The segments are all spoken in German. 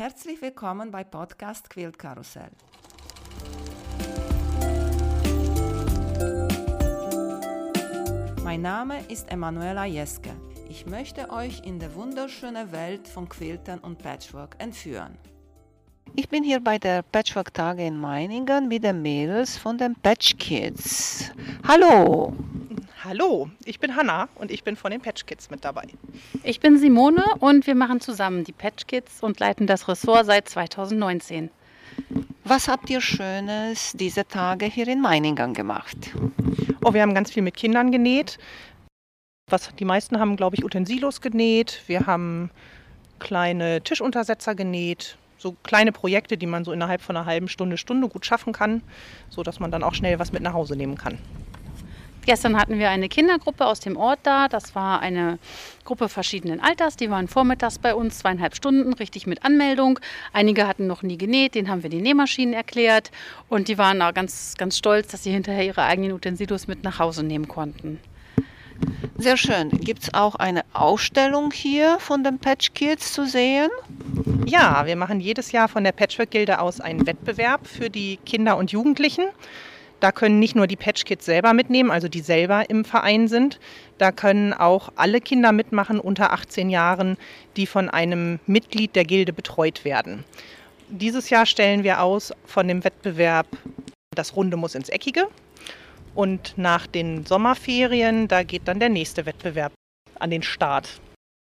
Herzlich willkommen bei Podcast Quilt Karussell. Mein Name ist Emanuela Jeske. Ich möchte euch in die wunderschöne Welt von Quiltern und Patchwork entführen. Ich bin hier bei der Patchwork-Tage in Meiningen mit den Mädels von den Patch Kids. Hallo! Hallo, ich bin Hanna und ich bin von den Patch Kids mit dabei. Ich bin Simone und wir machen zusammen die Patch Kids und leiten das Ressort seit 2019. Was habt ihr Schönes diese Tage hier in Meiningen gemacht? Oh, wir haben ganz viel mit Kindern genäht. Was, die meisten haben, glaube ich, Utensilos genäht. Wir haben kleine Tischuntersetzer genäht. So kleine Projekte, die man so innerhalb von einer halben Stunde, Stunde gut schaffen kann, sodass man dann auch schnell was mit nach Hause nehmen kann. Gestern hatten wir eine Kindergruppe aus dem Ort da. Das war eine Gruppe verschiedenen Alters. Die waren vormittags bei uns, zweieinhalb Stunden, richtig mit Anmeldung. Einige hatten noch nie genäht, denen haben wir die Nähmaschinen erklärt. Und die waren auch ganz, ganz stolz, dass sie hinterher ihre eigenen Utensilos mit nach Hause nehmen konnten. Sehr schön. Gibt es auch eine Ausstellung hier von den Patch Kids zu sehen? Ja, wir machen jedes Jahr von der Patchwork-Gilde aus einen Wettbewerb für die Kinder und Jugendlichen. Da können nicht nur die Patch Kids selber mitnehmen, also die selber im Verein sind. Da können auch alle Kinder mitmachen unter 18 Jahren, die von einem Mitglied der Gilde betreut werden. Dieses Jahr stellen wir aus von dem Wettbewerb Das Runde muss ins Eckige. Und nach den Sommerferien, da geht dann der nächste Wettbewerb an den Start.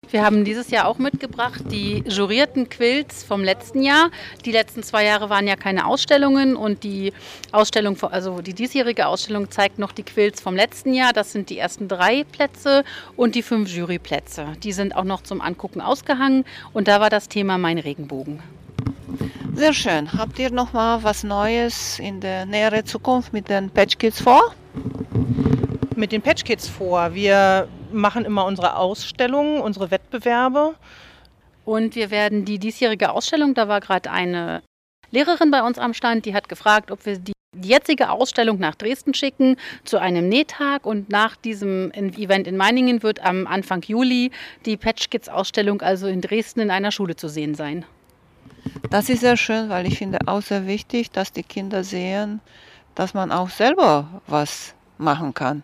Wir haben dieses Jahr auch mitgebracht die jurierten Quilts vom letzten Jahr. Die letzten zwei Jahre waren ja keine Ausstellungen und die Ausstellung, also die diesjährige Ausstellung zeigt noch die Quilts vom letzten Jahr. Das sind die ersten drei Plätze und die fünf Juryplätze. Die sind auch noch zum Angucken ausgehangen und da war das Thema mein Regenbogen. Sehr schön. Habt ihr noch mal was Neues in der näheren Zukunft mit den Patch Kids vor? Mit den Patch Kids vor. Wir machen immer unsere Ausstellungen, unsere Wettbewerbe. Und wir werden die diesjährige Ausstellung, da war gerade eine Lehrerin bei uns am Stand, die hat gefragt, ob wir die jetzige Ausstellung nach Dresden schicken zu einem Nähtag und nach diesem Event in Meiningen wird am Anfang Juli die Patch Kids Ausstellung also in Dresden in einer Schule zu sehen sein. Das ist sehr schön, weil ich finde auch sehr wichtig, dass die Kinder sehen, dass man auch selber was machen kann.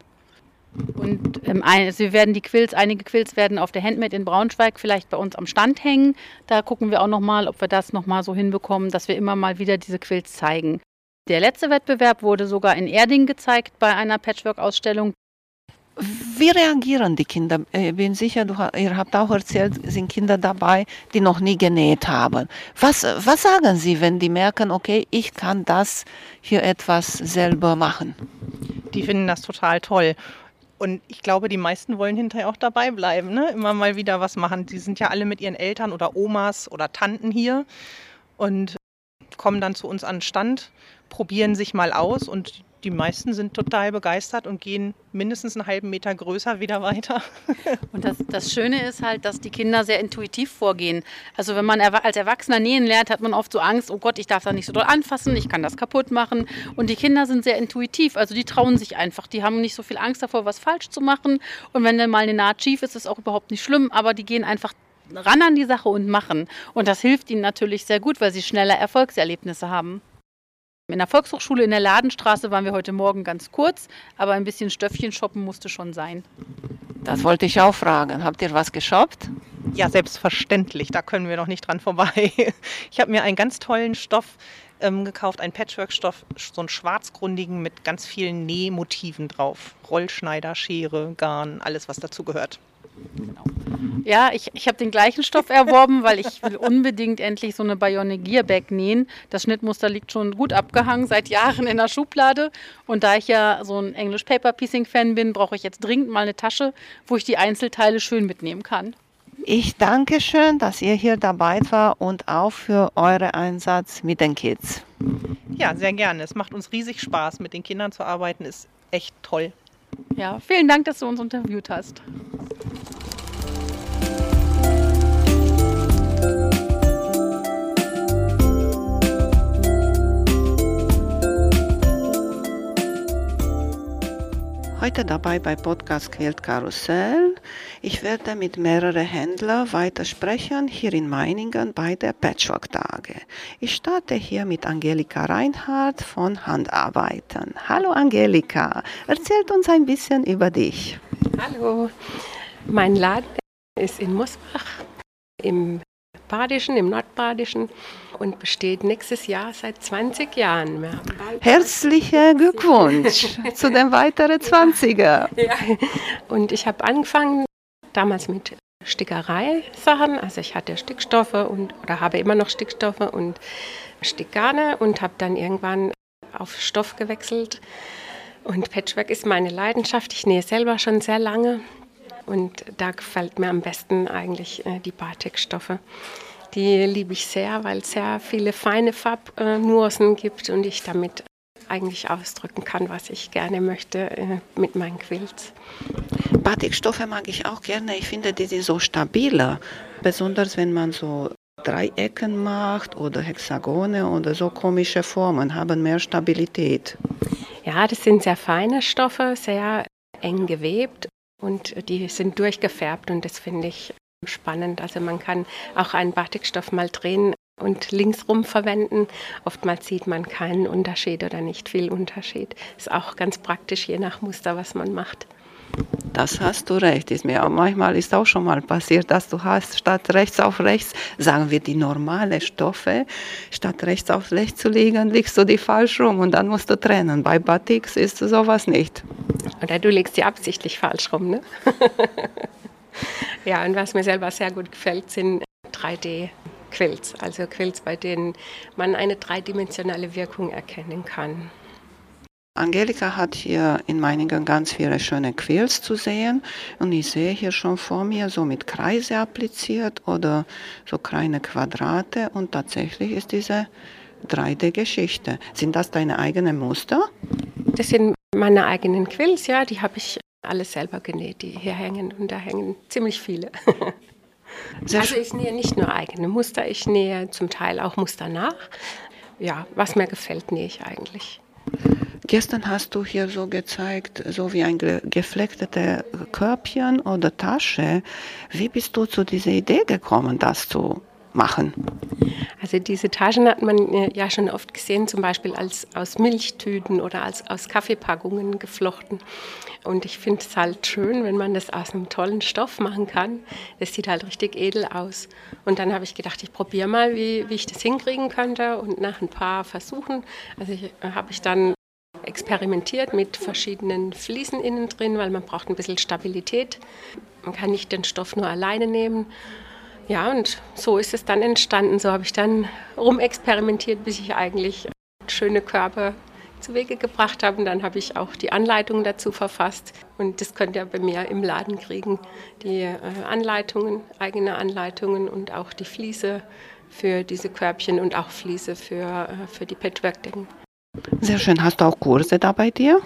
Und ähm, ein, wir werden die Quills, einige Quills werden auf der Handmade in Braunschweig vielleicht bei uns am Stand hängen. Da gucken wir auch nochmal, ob wir das nochmal so hinbekommen, dass wir immer mal wieder diese Quills zeigen. Der letzte Wettbewerb wurde sogar in Erding gezeigt bei einer Patchwork-Ausstellung. Wie reagieren die Kinder? Ich bin sicher, du, ihr habt auch erzählt, sind Kinder dabei, die noch nie genäht haben. Was, was sagen sie, wenn die merken, okay, ich kann das hier etwas selber machen? Die finden das total toll. Und ich glaube, die meisten wollen hinterher auch dabei bleiben, ne? immer mal wieder was machen. Die sind ja alle mit ihren Eltern oder Omas oder Tanten hier und kommen dann zu uns an den Stand, probieren sich mal aus und die meisten sind total begeistert und gehen mindestens einen halben Meter größer wieder weiter. Und das, das Schöne ist halt, dass die Kinder sehr intuitiv vorgehen. Also wenn man als Erwachsener nähen lernt, hat man oft so Angst, oh Gott, ich darf da nicht so doll anfassen, ich kann das kaputt machen. Und die Kinder sind sehr intuitiv, also die trauen sich einfach. Die haben nicht so viel Angst davor, was falsch zu machen. Und wenn dann mal eine Naht schief ist, ist es auch überhaupt nicht schlimm, aber die gehen einfach ran an die Sache und machen. Und das hilft ihnen natürlich sehr gut, weil sie schneller Erfolgserlebnisse haben. In der Volkshochschule in der Ladenstraße waren wir heute Morgen ganz kurz, aber ein bisschen Stöffchen shoppen musste schon sein. Das wollte ich auch fragen. Habt ihr was geshoppt? Ja, selbstverständlich. Da können wir noch nicht dran vorbei. Ich habe mir einen ganz tollen Stoff ähm, gekauft, einen Patchwork-Stoff, so einen schwarzgrundigen mit ganz vielen Nähmotiven drauf. Rollschneider, Schere, Garn, alles, was dazu gehört. Genau. Ja, ich, ich habe den gleichen Stoff erworben, weil ich will unbedingt endlich so eine Bionic Gearbag nähen. Das Schnittmuster liegt schon gut abgehangen, seit Jahren in der Schublade. Und da ich ja so ein English Paper Piecing Fan bin, brauche ich jetzt dringend mal eine Tasche, wo ich die Einzelteile schön mitnehmen kann. Ich danke schön, dass ihr hier dabei war und auch für euren Einsatz mit den Kids. Ja, sehr gerne. Es macht uns riesig Spaß, mit den Kindern zu arbeiten. Ist echt toll. Ja, vielen Dank, dass du uns interviewt hast. Heute dabei bei Podcast Quilt Karussell. Ich werde mit mehreren Händlern weitersprechen hier in Meiningen bei der Patchwork-Tage. Ich starte hier mit Angelika Reinhardt von Handarbeiten. Hallo Angelika, erzählt uns ein bisschen über dich. Hallo, mein Laden ist in Mosbach im Badischen, im Nordbadischen und besteht nächstes Jahr seit 20 Jahren. Herzlichen Glückwunsch zu den weiteren 20er. Ja. Und ich habe angefangen damals mit Stickerei-Sachen. Also ich hatte Stickstoffe und oder habe immer noch Stickstoffe und Stickgarne und habe dann irgendwann auf Stoff gewechselt. Und Patchwork ist meine Leidenschaft. Ich nähe selber schon sehr lange und da gefällt mir am besten eigentlich äh, die Batikstoffe. Die liebe ich sehr, weil es sehr viele feine Farbnuancen gibt und ich damit eigentlich ausdrücken kann, was ich gerne möchte äh, mit meinen Quilts. Batikstoffe mag ich auch gerne. Ich finde, die sind so stabiler. Besonders wenn man so Dreiecken macht oder Hexagone oder so komische Formen, haben mehr Stabilität. Ja, das sind sehr feine Stoffe, sehr eng gewebt und die sind durchgefärbt und das finde ich spannend. Also man kann auch einen Batikstoff mal drehen und linksrum verwenden. Oftmals sieht man keinen Unterschied oder nicht viel Unterschied. Ist auch ganz praktisch, je nach Muster, was man macht. Das hast du recht. Ist mir manchmal ist auch schon mal passiert, dass du hast statt rechts auf rechts, sagen wir die normale Stoffe, statt rechts auf rechts zu legen, legst du die falsch rum und dann musst du trennen. Bei Batiks ist sowas nicht. Oder du legst die absichtlich falsch rum, ne? ja, und was mir selber sehr gut gefällt, sind 3D-Quilts. Also Quilts, bei denen man eine dreidimensionale Wirkung erkennen kann. Angelika hat hier in Meiningen ganz viele schöne Quills zu sehen und ich sehe hier schon vor mir so mit Kreise appliziert oder so kleine Quadrate und tatsächlich ist diese 3D-Geschichte. Sind das deine eigenen Muster? Das sind meine eigenen Quills, ja, die habe ich alle selber genäht, die hier hängen und da hängen ziemlich viele. Also ich nähe nicht nur eigene Muster, ich nähe zum Teil auch Muster nach. Ja, was mir gefällt, nähe ich eigentlich. Gestern hast du hier so gezeigt, so wie ein geflecktes Körbchen oder Tasche. Wie bist du zu dieser Idee gekommen, das zu machen? Also diese Taschen hat man äh, ja schon oft gesehen, zum Beispiel als aus Milchtüten oder als aus Kaffeepackungen geflochten. Und ich finde es halt schön, wenn man das aus einem tollen Stoff machen kann. Das sieht halt richtig edel aus. Und dann habe ich gedacht, ich probiere mal, wie, wie ich das hinkriegen könnte. Und nach ein paar Versuchen, also äh, habe ich dann experimentiert mit verschiedenen Fliesen innen drin, weil man braucht ein bisschen Stabilität. Man kann nicht den Stoff nur alleine nehmen. Ja, und so ist es dann entstanden. So habe ich dann rumexperimentiert, bis ich eigentlich schöne Körbe zu Wege gebracht habe. Und dann habe ich auch die Anleitungen dazu verfasst. Und das könnt ihr bei mir im Laden kriegen. Die äh, Anleitungen, eigene Anleitungen und auch die Fliese für diese Körbchen und auch Fliese für, äh, für die Patchwork-Decken. Sehr schön. Hast du auch Kurse da bei dir?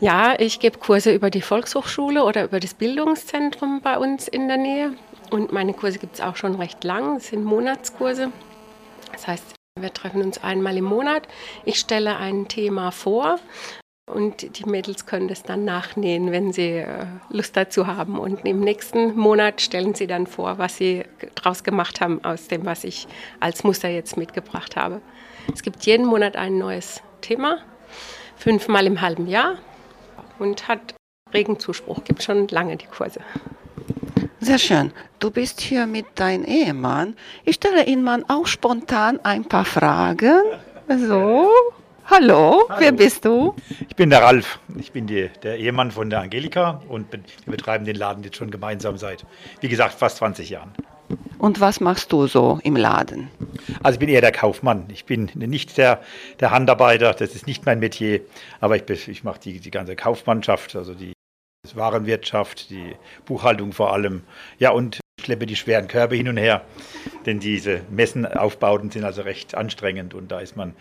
Ja, ich gebe Kurse über die Volkshochschule oder über das Bildungszentrum bei uns in der Nähe. Und meine Kurse gibt es auch schon recht lang. Es sind Monatskurse. Das heißt, wir treffen uns einmal im Monat. Ich stelle ein Thema vor und die Mädels können das dann nachnähen, wenn sie äh, Lust dazu haben. Und im nächsten Monat stellen sie dann vor, was sie daraus gemacht haben aus dem, was ich als Muster jetzt mitgebracht habe. Es gibt jeden Monat ein neues Thema, fünfmal im halben Jahr und hat regen Zuspruch, gibt schon lange die Kurse. Sehr schön. Du bist hier mit deinem Ehemann. Ich stelle Ihnen mal auch spontan ein paar Fragen. So. Hallo, Hallo, wer bist du? Ich bin der Ralf. Ich bin die, der Ehemann von der Angelika und bin, wir betreiben den Laden jetzt schon gemeinsam seit, wie gesagt, fast 20 Jahren. Und was machst du so im Laden? Also ich bin eher der Kaufmann. Ich bin nicht der, der Handarbeiter, das ist nicht mein Metier, aber ich, ich mache die, die ganze Kaufmannschaft, also die Warenwirtschaft, die Buchhaltung vor allem. Ja, und schleppe die schweren Körbe hin und her. Denn diese Messenaufbauten sind also recht anstrengend und da ist man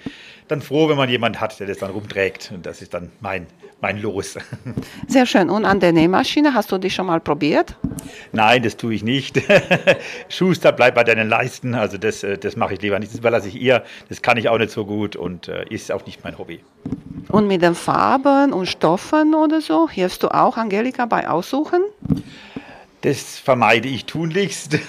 dann froh, wenn man jemanden hat, der das dann rumträgt. Und das ist dann mein, mein Los. Sehr schön. Und an der Nähmaschine hast du die schon mal probiert? Nein, das tue ich nicht. Schuster, bleib bei deinen Leisten. Also das, äh, das mache ich lieber nicht. Das überlasse ich ihr. Das kann ich auch nicht so gut und äh, ist auch nicht mein Hobby. Und mit den Farben und Stoffen oder so, hilfst du auch Angelika bei Aussuchen? Das vermeide ich tunlichst.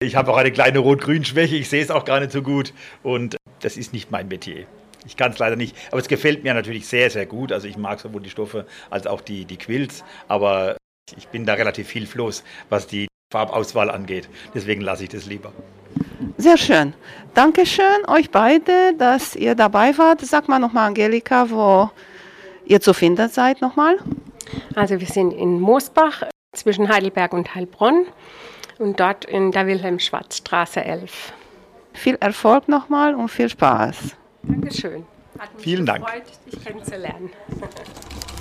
Ich habe auch eine kleine Rot-Grün-Schwäche, ich sehe es auch gar nicht so gut und das ist nicht mein Metier. Ich kann es leider nicht, aber es gefällt mir natürlich sehr, sehr gut. Also ich mag sowohl die Stoffe als auch die, die Quills, aber ich bin da relativ hilflos, was die Farbauswahl angeht. Deswegen lasse ich das lieber. Sehr schön. Dankeschön euch beide, dass ihr dabei wart. Sag mal nochmal, Angelika, wo ihr zu finden seid nochmal. Also wir sind in Moosbach zwischen Heidelberg und Heilbronn und dort in der Wilhelm-Schwarz-Straße 11. Viel Erfolg nochmal und viel Spaß. Dankeschön. Hat mich Vielen Dank. gefreut, dich kennenzulernen.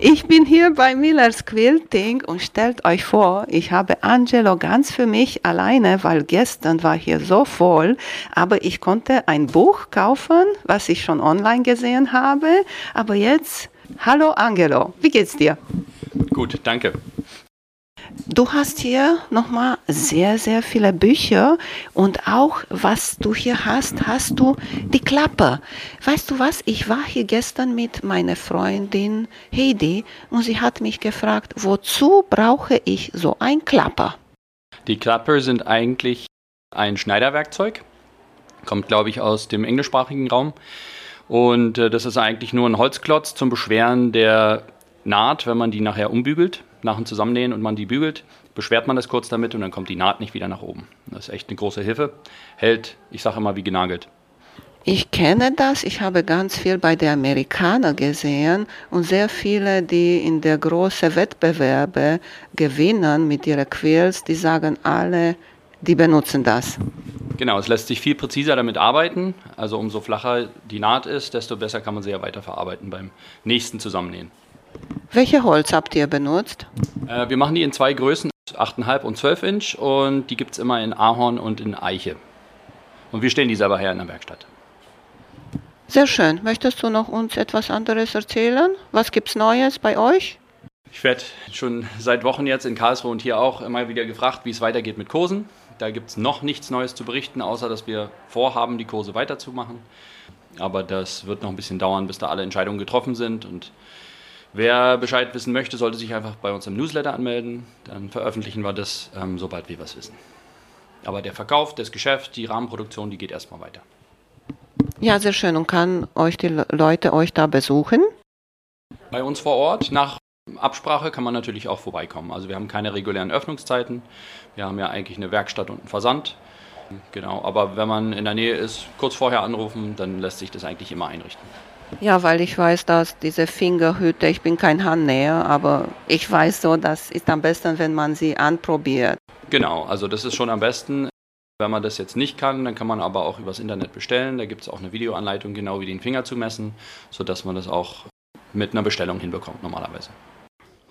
Ich bin hier bei Millers Quilting und stellt euch vor, ich habe Angelo ganz für mich alleine, weil gestern war hier so voll, aber ich konnte ein Buch kaufen, was ich schon online gesehen habe, aber jetzt, hallo Angelo, wie geht's dir? Gut, danke. Du hast hier nochmal sehr, sehr viele Bücher und auch, was du hier hast, hast du die Klappe. Weißt du was? Ich war hier gestern mit meiner Freundin Heidi und sie hat mich gefragt, wozu brauche ich so ein Klapper? Die Klapper sind eigentlich ein Schneiderwerkzeug. Kommt, glaube ich, aus dem englischsprachigen Raum. Und äh, das ist eigentlich nur ein Holzklotz zum Beschweren der Naht, wenn man die nachher umbügelt, nach dem Zusammennähen und man die bügelt, beschwert man das kurz damit und dann kommt die Naht nicht wieder nach oben. Das ist echt eine große Hilfe. Hält, ich sage immer, wie genagelt. Ich kenne das, ich habe ganz viel bei den Amerikanern gesehen und sehr viele, die in der großen Wettbewerbe gewinnen mit ihren Quills, die sagen alle, die benutzen das. Genau, es lässt sich viel präziser damit arbeiten. Also umso flacher die Naht ist, desto besser kann man sie ja weiterverarbeiten beim nächsten Zusammennähen. Welche Holz habt ihr benutzt? Äh, wir machen die in zwei Größen, 8,5 und 12 Inch und die gibt es immer in Ahorn und in Eiche. Und wir stellen die selber her in der Werkstatt. Sehr schön. Möchtest du noch uns etwas anderes erzählen? Was gibt's Neues bei euch? Ich werde schon seit Wochen jetzt in Karlsruhe und hier auch immer wieder gefragt, wie es weitergeht mit Kursen. Da gibt es noch nichts Neues zu berichten, außer dass wir vorhaben, die Kurse weiterzumachen. Aber das wird noch ein bisschen dauern, bis da alle Entscheidungen getroffen sind. Und wer Bescheid wissen möchte, sollte sich einfach bei uns im Newsletter anmelden. Dann veröffentlichen wir das, ähm, sobald wir was wissen. Aber der Verkauf, das Geschäft, die Rahmenproduktion, die geht erstmal weiter. Ja, sehr schön. Und kann euch die Le- Leute euch da besuchen? Bei uns vor Ort, nach Absprache kann man natürlich auch vorbeikommen. Also wir haben keine regulären Öffnungszeiten. Wir haben ja eigentlich eine Werkstatt und einen Versand. Genau, aber wenn man in der Nähe ist, kurz vorher anrufen, dann lässt sich das eigentlich immer einrichten. Ja, weil ich weiß, dass diese Fingerhüte, ich bin kein Handnäher, aber ich weiß so, das ist am besten, wenn man sie anprobiert. Genau, also das ist schon am besten. Wenn man das jetzt nicht kann, dann kann man aber auch übers Internet bestellen. Da gibt es auch eine Videoanleitung, genau wie den Finger zu messen, sodass man das auch mit einer Bestellung hinbekommt normalerweise.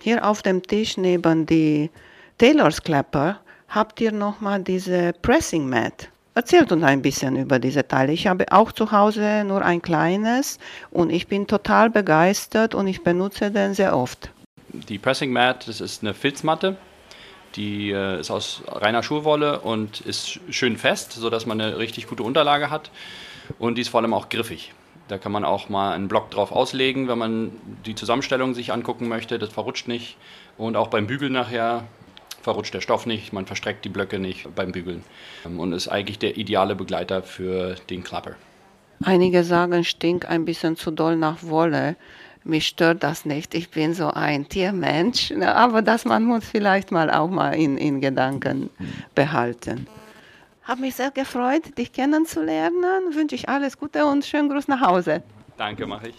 Hier auf dem Tisch neben die Taylors Clapper habt ihr nochmal diese Pressing Mat. Erzählt uns ein bisschen über diese Teile. Ich habe auch zu Hause nur ein kleines und ich bin total begeistert und ich benutze den sehr oft. Die Pressing Mat, das ist eine Filzmatte. Die äh, ist aus reiner Schulwolle und ist schön fest, sodass man eine richtig gute Unterlage hat. Und die ist vor allem auch griffig. Da kann man auch mal einen Block drauf auslegen, wenn man die Zusammenstellung sich angucken möchte. Das verrutscht nicht. Und auch beim Bügeln nachher verrutscht der Stoff nicht. Man verstreckt die Blöcke nicht beim Bügeln. Und ist eigentlich der ideale Begleiter für den Klapper. Einige sagen, stinkt ein bisschen zu doll nach Wolle. Mich stört das nicht. Ich bin so ein Tiermensch. Aber das man muss vielleicht mal auch mal in, in Gedanken behalten. Hab mich sehr gefreut, dich kennenzulernen. Wünsche ich alles Gute und schönen Gruß nach Hause. Danke, mache ich.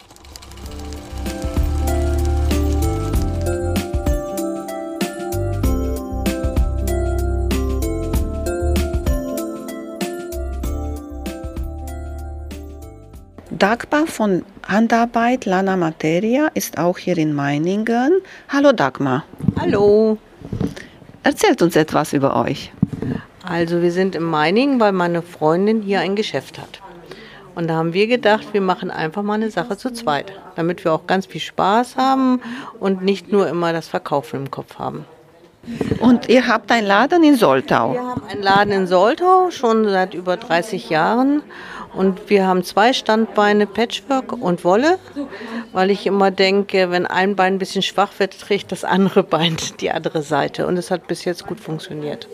Dagmar von Handarbeit Lana Materia ist auch hier in Meiningen. Hallo Dagmar. Hallo. Erzählt uns etwas über euch. Also wir sind in Meiningen, weil meine Freundin hier ein Geschäft hat. Und da haben wir gedacht, wir machen einfach mal eine Sache zu zweit, damit wir auch ganz viel Spaß haben und nicht nur immer das Verkaufen im Kopf haben. Und ihr habt einen Laden in Soltau. Wir haben einen Laden in Soltau schon seit über 30 Jahren und wir haben zwei Standbeine Patchwork und Wolle, weil ich immer denke, wenn ein Bein ein bisschen schwach wird, trägt das andere Bein die andere Seite und es hat bis jetzt gut funktioniert.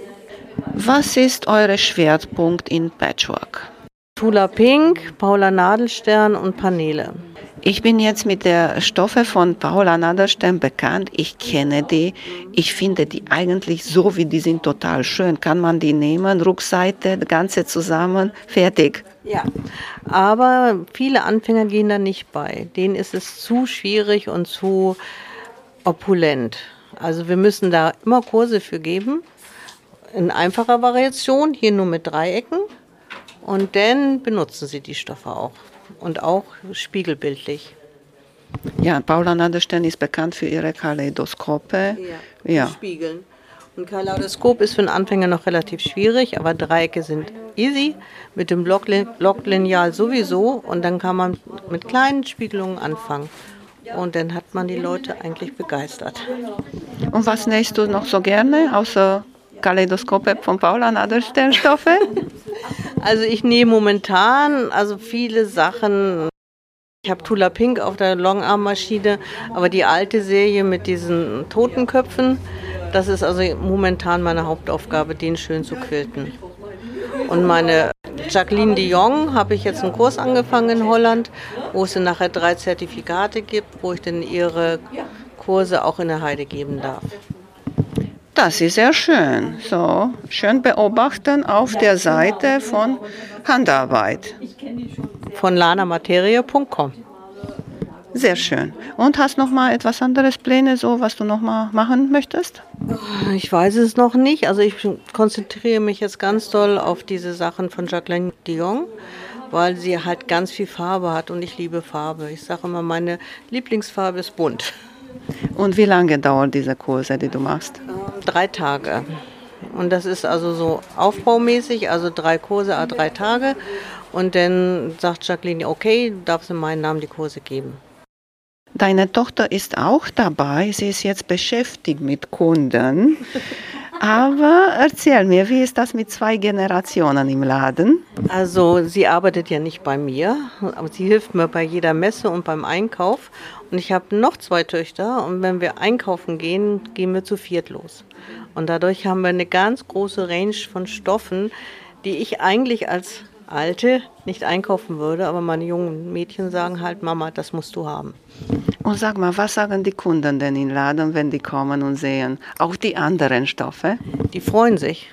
Was ist euer Schwerpunkt in Patchwork? Tula Pink, Paula Nadelstern und Paneele. Ich bin jetzt mit der Stoffe von Paula Naderstein bekannt. Ich kenne die. Ich finde die eigentlich so, wie die sind, total schön. Kann man die nehmen, Rückseite, das Ganze zusammen, fertig. Ja, aber viele Anfänger gehen da nicht bei. Denen ist es zu schwierig und zu opulent. Also wir müssen da immer Kurse für geben. In einfacher Variation, hier nur mit Dreiecken. Und dann benutzen sie die Stoffe auch. Und auch spiegelbildlich. Ja, Paula Naderstein ist bekannt für ihre Kaleidoskope. Ja, Ja. Spiegeln. Und Kaleidoskop ist für einen Anfänger noch relativ schwierig, aber Dreiecke sind easy. Mit dem Blocklin- Blocklineal sowieso. Und dann kann man mit kleinen Spiegelungen anfangen. Und dann hat man die Leute eigentlich begeistert. Und was nähst du noch so gerne, außer Kaleidoskope von Paula Naderstein Stoffe? Also ich nähe momentan also viele Sachen. Ich habe Tula Pink auf der Longarm-Maschine, aber die alte Serie mit diesen Totenköpfen, das ist also momentan meine Hauptaufgabe, den schön zu quilten. Und meine Jacqueline de Jong habe ich jetzt einen Kurs angefangen in Holland, wo es dann nachher drei Zertifikate gibt, wo ich dann ihre Kurse auch in der Heide geben darf. Das ist sehr schön. So, schön beobachten auf der Seite von Handarbeit. Von lanamaterie.com. Sehr schön. Und hast noch mal etwas anderes Pläne, so was du noch mal machen möchtest? Ich weiß es noch nicht. Also ich konzentriere mich jetzt ganz doll auf diese Sachen von Jacqueline Dion, weil sie halt ganz viel Farbe hat und ich liebe Farbe. Ich sage immer, meine Lieblingsfarbe ist bunt. Und wie lange dauern diese Kurse, die du machst? Drei Tage. Und das ist also so aufbaumäßig, also drei Kurse, a drei Tage. Und dann sagt Jacqueline, okay, du darfst in meinen Namen die Kurse geben. Deine Tochter ist auch dabei. Sie ist jetzt beschäftigt mit Kunden. Aber erzähl mir, wie ist das mit zwei Generationen im Laden? Also sie arbeitet ja nicht bei mir, aber sie hilft mir bei jeder Messe und beim Einkauf. Und ich habe noch zwei Töchter und wenn wir einkaufen gehen, gehen wir zu viert los. Und dadurch haben wir eine ganz große Range von Stoffen, die ich eigentlich als Alte nicht einkaufen würde, aber meine jungen Mädchen sagen halt, Mama, das musst du haben. Und sag mal, was sagen die Kunden denn im Laden, wenn die kommen und sehen auch die anderen Stoffe? Die freuen sich,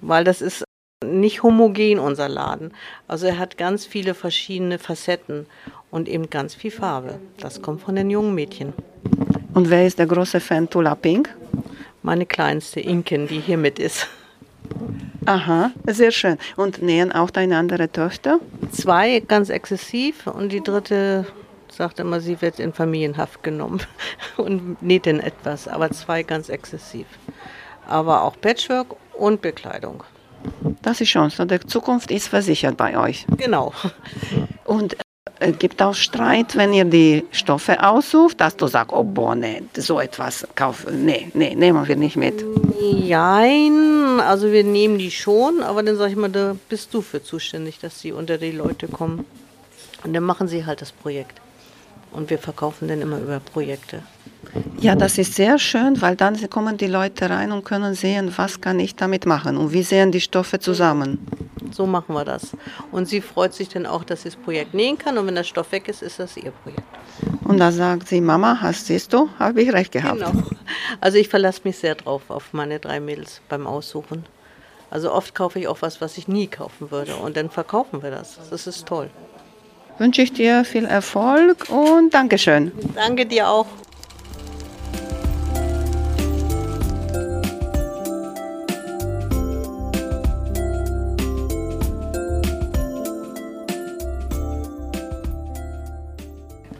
weil das ist nicht homogen, unser Laden. Also er hat ganz viele verschiedene Facetten und eben ganz viel Farbe. Das kommt von den jungen Mädchen. Und wer ist der große Fan Tula Pink? Meine kleinste Inken, die hier mit ist. Aha, sehr schön. Und nähen auch deine andere Töchter? Zwei ganz exzessiv und die dritte sagt immer, sie wird in Familienhaft genommen und näht dann etwas, aber zwei ganz exzessiv. Aber auch Patchwork und Bekleidung. Das ist schon so. Die Zukunft ist versichert bei euch. Genau. Und äh, gibt auch Streit, wenn ihr die Stoffe aussucht, dass du sagst, oh boah, nee, so etwas kaufen, nee, nee, nehmen wir nicht mit. Jein, also wir nehmen die schon, aber dann sage ich mal, da bist du für zuständig, dass sie unter die Leute kommen. Und dann machen sie halt das Projekt. Und wir verkaufen dann immer über Projekte. Ja, das ist sehr schön, weil dann kommen die Leute rein und können sehen, was kann ich damit machen und wie sehen die Stoffe zusammen. So machen wir das. Und sie freut sich dann auch, dass sie das Projekt nähen kann. Und wenn der Stoff weg ist, ist das ihr Projekt. Und da sagt sie, Mama, hast siehst du, habe ich recht gehabt. Genau. Also ich verlasse mich sehr drauf auf meine drei Mädels beim Aussuchen. Also oft kaufe ich auch was, was ich nie kaufen würde. Und dann verkaufen wir das. Das ist toll. Wünsche ich dir viel Erfolg und Dankeschön. Danke dir auch.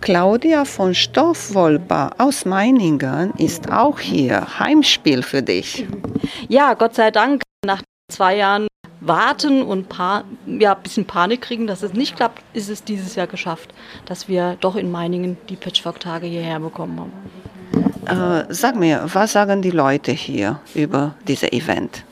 Claudia von Stoffwolper aus Meiningen ist auch hier. Heimspiel für dich. Ja, Gott sei Dank, nach zwei Jahren warten und pa ja, ein bisschen Panik kriegen, dass es nicht klappt, ist es dieses Jahr geschafft, dass wir doch in Meiningen die Patchwork-Tage hierher bekommen haben. Äh, sag mir, was sagen die Leute hier über dieses Event?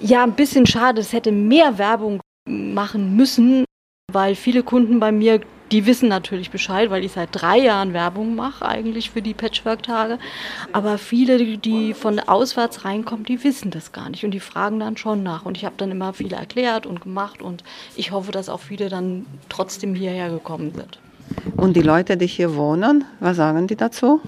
Ja, ein bisschen schade. Es hätte mehr Werbung machen müssen, weil viele Kunden bei mir die wissen natürlich Bescheid, weil ich seit drei Jahren Werbung mache eigentlich für die Patchwork-Tage. Aber viele, die von auswärts reinkommen, die wissen das gar nicht und die fragen dann schon nach. Und ich habe dann immer viele erklärt und gemacht und ich hoffe, dass auch viele dann trotzdem hierher gekommen sind. Und die Leute, die hier wohnen, was sagen die dazu?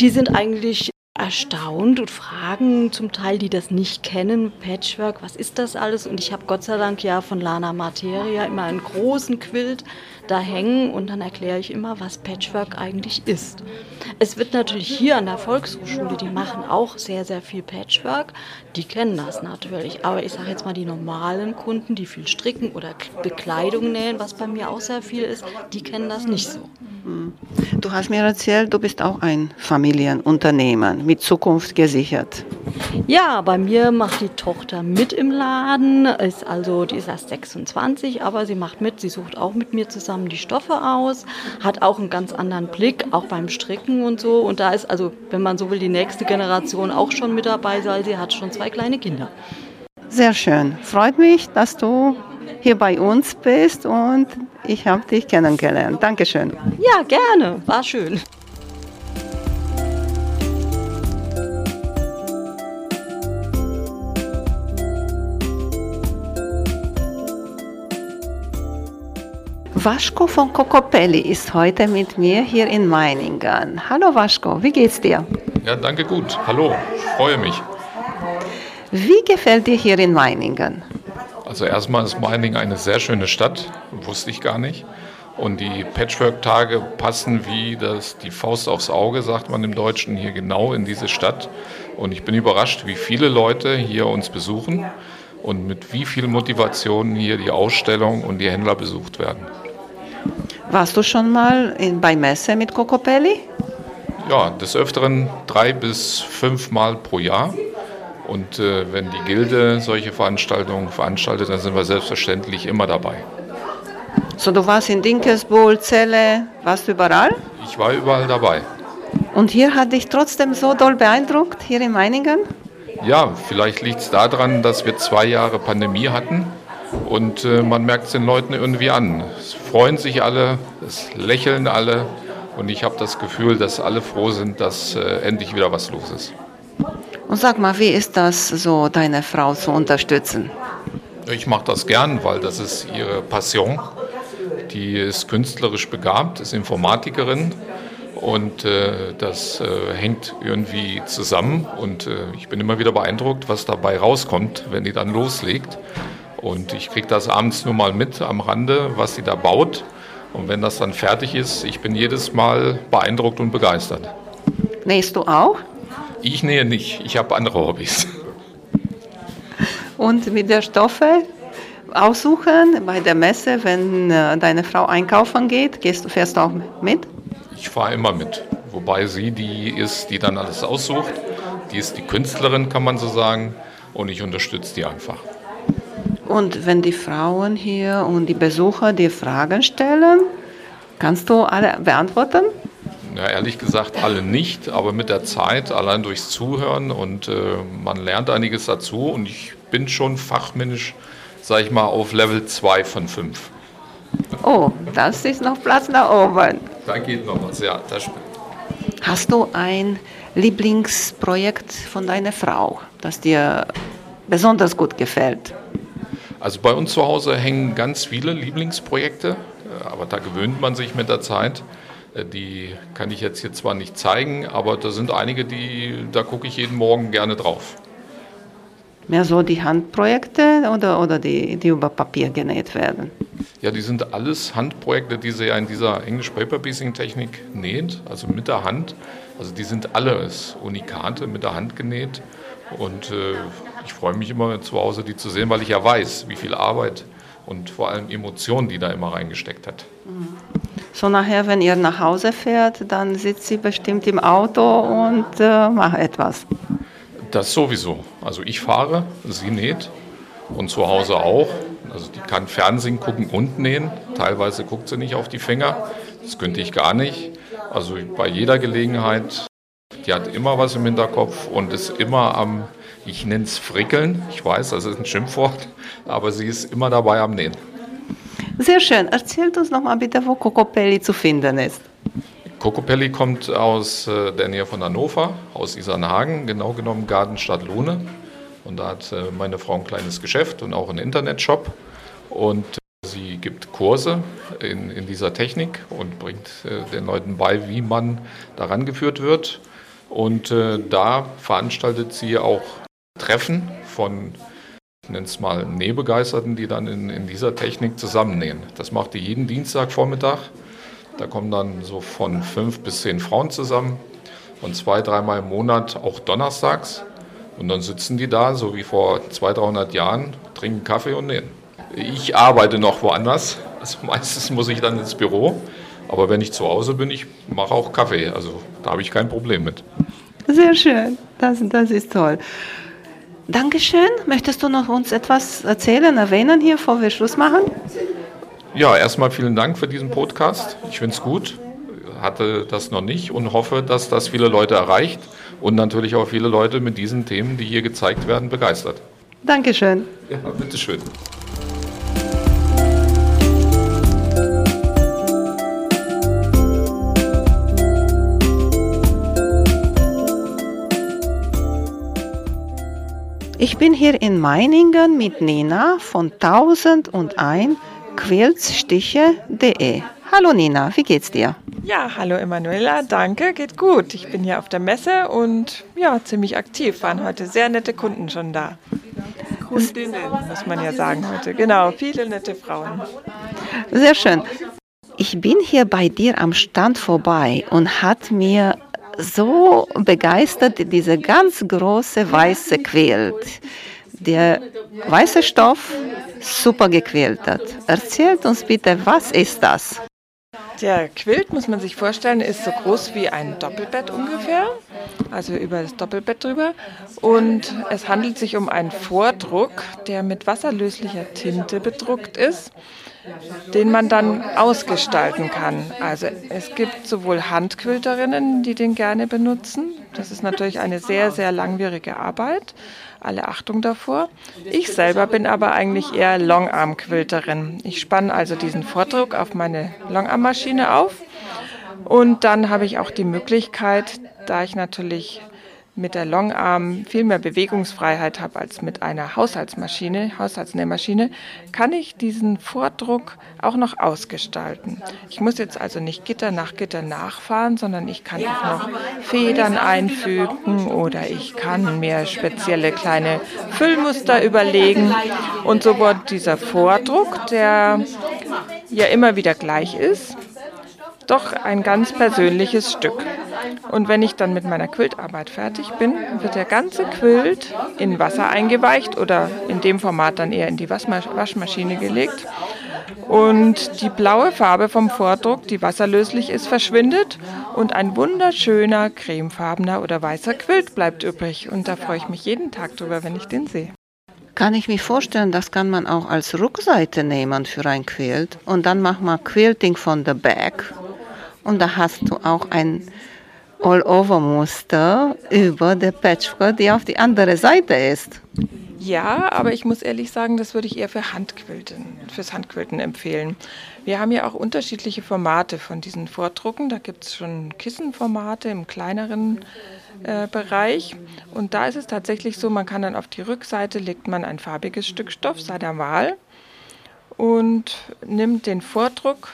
Die sind eigentlich erstaunt und fragen zum Teil, die das nicht kennen, Patchwork, was ist das alles? Und ich habe Gott sei Dank ja von Lana Materia immer einen großen Quilt da hängen und dann erkläre ich immer, was Patchwork eigentlich ist. Es wird natürlich hier an der Volkshochschule, die machen auch sehr, sehr viel Patchwork, die kennen das natürlich. Aber ich sage jetzt mal, die normalen Kunden, die viel stricken oder Bekleidung nähen, was bei mir auch sehr viel ist, die kennen das nicht so. Hm. Du hast mir erzählt, du bist auch ein Familienunternehmen mit Zukunft gesichert. Ja, bei mir macht die Tochter mit im Laden, ist also, die ist erst 26, aber sie macht mit, sie sucht auch mit mir zusammen die Stoffe aus, hat auch einen ganz anderen Blick, auch beim Stricken und so. Und da ist also, wenn man so will, die nächste Generation auch schon mit dabei, weil sie hat schon zwei kleine Kinder. Sehr schön. Freut mich, dass du hier bei uns bist und ich habe dich kennengelernt. Dankeschön. Ja, gerne. War schön. Waschko von Kokopelli ist heute mit mir hier in Meiningen. Hallo Waschko, wie geht's dir? Ja, danke gut. Hallo, freue mich. Wie gefällt dir hier in Meiningen? Also erstmal ist Meiningen eine sehr schöne Stadt, wusste ich gar nicht. Und die Patchwork-Tage passen wie das, die Faust aufs Auge, sagt man im Deutschen, hier genau in diese Stadt. Und ich bin überrascht, wie viele Leute hier uns besuchen und mit wie viel Motivation hier die Ausstellung und die Händler besucht werden. Warst du schon mal in, bei Messe mit Cocopelli? Ja, des Öfteren drei bis fünf Mal pro Jahr. Und äh, wenn die Gilde solche Veranstaltungen veranstaltet, dann sind wir selbstverständlich immer dabei. So, du warst in Dinkelsbuhl, Celle, warst du überall? Ich war überall dabei. Und hier hat dich trotzdem so doll beeindruckt, hier in Meiningen? Ja, vielleicht liegt es daran, dass wir zwei Jahre Pandemie hatten und äh, man merkt es den Leuten irgendwie an. Es freuen sich alle, es lächeln alle und ich habe das Gefühl, dass alle froh sind, dass äh, endlich wieder was los ist. Und sag mal, wie ist das so, deine Frau zu unterstützen? Ich mache das gern, weil das ist ihre Passion. Die ist künstlerisch begabt, ist Informatikerin und äh, das äh, hängt irgendwie zusammen. Und äh, ich bin immer wieder beeindruckt, was dabei rauskommt, wenn die dann loslegt. Und ich kriege das abends nur mal mit am Rande, was sie da baut. Und wenn das dann fertig ist, ich bin jedes Mal beeindruckt und begeistert. Nähst du auch? Ich nähe nicht, ich habe andere Hobbys. Und mit der Stoffe aussuchen bei der Messe, wenn äh, deine Frau einkaufen geht, gehst, fährst du auch mit? Ich fahre immer mit. Wobei sie die ist, die dann alles aussucht. Die ist die Künstlerin, kann man so sagen. Und ich unterstütze die einfach. Und wenn die Frauen hier und die Besucher dir Fragen stellen, kannst du alle beantworten? Ja, ehrlich gesagt alle nicht, aber mit der Zeit, allein durchs Zuhören und äh, man lernt einiges dazu und ich bin schon fachmännisch, sag ich mal, auf Level 2 von 5. Oh, das ist noch Platz nach oben. Da geht noch was, ja, das stimmt. Hast du ein Lieblingsprojekt von deiner Frau, das dir besonders gut gefällt? Also bei uns zu Hause hängen ganz viele Lieblingsprojekte, aber da gewöhnt man sich mit der Zeit. Die kann ich jetzt hier zwar nicht zeigen, aber da sind einige, die, da gucke ich jeden Morgen gerne drauf. Mehr so die Handprojekte oder, oder die, die über Papier genäht werden? Ja, die sind alles Handprojekte, die sie ja in dieser English Paper Piecing Technik näht, also mit der Hand. Also die sind alles Unikate mit der Hand genäht. Und äh, ich freue mich immer zu Hause, die zu sehen, weil ich ja weiß, wie viel Arbeit und vor allem Emotionen die da immer reingesteckt hat. So nachher, wenn ihr nach Hause fährt, dann sitzt sie bestimmt im Auto und äh, macht etwas. Das sowieso. Also ich fahre, sie näht und zu Hause auch. Also die kann Fernsehen gucken und nähen. Teilweise guckt sie nicht auf die Finger. Das könnte ich gar nicht. Also bei jeder Gelegenheit, die hat immer was im Hinterkopf und ist immer am, ich nenne es Frickeln. Ich weiß, das ist ein Schimpfwort, aber sie ist immer dabei am Nähen. Sehr schön. Erzählt uns noch mal bitte, wo Cocopelli zu finden ist. Cocopelli kommt aus äh, der Nähe von Hannover, aus Isernhagen, genau genommen Gartenstadt Lohne. Und da hat äh, meine Frau ein kleines Geschäft und auch einen Internetshop. Und sie gibt Kurse in, in dieser Technik und bringt äh, den Leuten bei, wie man daran geführt wird. Und da veranstaltet sie auch Treffen von ich nenne es mal Nähbegeisterten, die dann in, in dieser Technik zusammennähen. Das macht die jeden Dienstagvormittag. Da kommen dann so von fünf bis zehn Frauen zusammen und zwei, dreimal im Monat auch donnerstags. Und dann sitzen die da, so wie vor 200, 300 Jahren, trinken Kaffee und nähen. Ich arbeite noch woanders. Also meistens muss ich dann ins Büro. Aber wenn ich zu Hause bin, ich mache auch Kaffee. Also da habe ich kein Problem mit. Sehr schön. Das, das ist toll. Dankeschön. Möchtest du noch uns etwas erzählen, erwähnen hier, bevor wir Schluss machen? Ja, erstmal vielen Dank für diesen Podcast. Ich finde es gut, hatte das noch nicht und hoffe, dass das viele Leute erreicht und natürlich auch viele Leute mit diesen Themen, die hier gezeigt werden, begeistert. Dankeschön. Ja, bitteschön. Ich bin hier in Meiningen mit Nina von 1001 Quilzstiche.de. Hallo Nina, wie geht's dir? Ja, hallo Emanuela, danke, geht gut. Ich bin hier auf der Messe und ja, ziemlich aktiv. Waren heute sehr nette Kunden schon da. Kundinnen, muss man ja sagen heute. Genau, viele nette Frauen. Sehr schön. Ich bin hier bei dir am Stand vorbei und hat mir so begeistert, diese ganz große weiße Quilt. Der weiße Stoff, super gequiltet. Erzählt uns bitte, was ist das? Der Quilt, muss man sich vorstellen, ist so groß wie ein Doppelbett ungefähr, also über das Doppelbett drüber. Und es handelt sich um einen Vordruck, der mit wasserlöslicher Tinte bedruckt ist den man dann ausgestalten kann. Also es gibt sowohl Handquilterinnen, die den gerne benutzen. Das ist natürlich eine sehr, sehr langwierige Arbeit. Alle Achtung davor. Ich selber bin aber eigentlich eher Longarm-Quilterin. Ich spanne also diesen Vordruck auf meine Longarm-Maschine auf und dann habe ich auch die Möglichkeit, da ich natürlich mit der Longarm viel mehr Bewegungsfreiheit habe als mit einer Haushaltsmaschine, Haushaltsnähmaschine, kann ich diesen Vordruck auch noch ausgestalten. Ich muss jetzt also nicht Gitter nach Gitter nachfahren, sondern ich kann auch noch Federn einfügen oder ich kann mir spezielle kleine Füllmuster überlegen. Und so wird dieser Vordruck, der ja immer wieder gleich ist, doch ein ganz persönliches Stück. Und wenn ich dann mit meiner Quiltarbeit fertig bin, wird der ganze Quilt in Wasser eingeweicht oder in dem Format dann eher in die Waschmaschine gelegt. Und die blaue Farbe vom Vordruck, die wasserlöslich ist, verschwindet und ein wunderschöner cremefarbener oder weißer Quilt bleibt übrig. Und da freue ich mich jeden Tag drüber, wenn ich den sehe. Kann ich mir vorstellen, das kann man auch als Rückseite nehmen für ein Quilt. Und dann macht man Quilting von der Back. Und da hast du auch ein All-Over-Muster über der Patchwork, die auf die andere Seite ist. Ja, aber ich muss ehrlich sagen, das würde ich eher für Handquilten, fürs Handquilten empfehlen. Wir haben ja auch unterschiedliche Formate von diesen Vordrucken. Da gibt es schon Kissenformate im kleineren äh, Bereich. Und da ist es tatsächlich so, man kann dann auf die Rückseite legt man ein farbiges Stück Stoff seiner Wahl und nimmt den Vordruck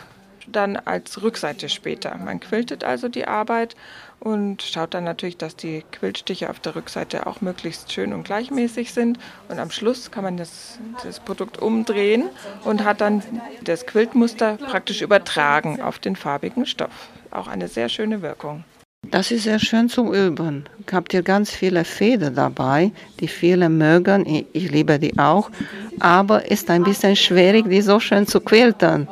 dann als Rückseite später. Man quiltet also die Arbeit und schaut dann natürlich, dass die Quiltstiche auf der Rückseite auch möglichst schön und gleichmäßig sind. Und am Schluss kann man das, das Produkt umdrehen und hat dann das Quiltmuster praktisch übertragen auf den farbigen Stoff. Auch eine sehr schöne Wirkung. Das ist sehr schön zum Üben. Habt ihr ganz viele Fäden dabei, die viele mögen. Ich, ich liebe die auch. Aber ist ein bisschen schwierig, die so schön zu quilten.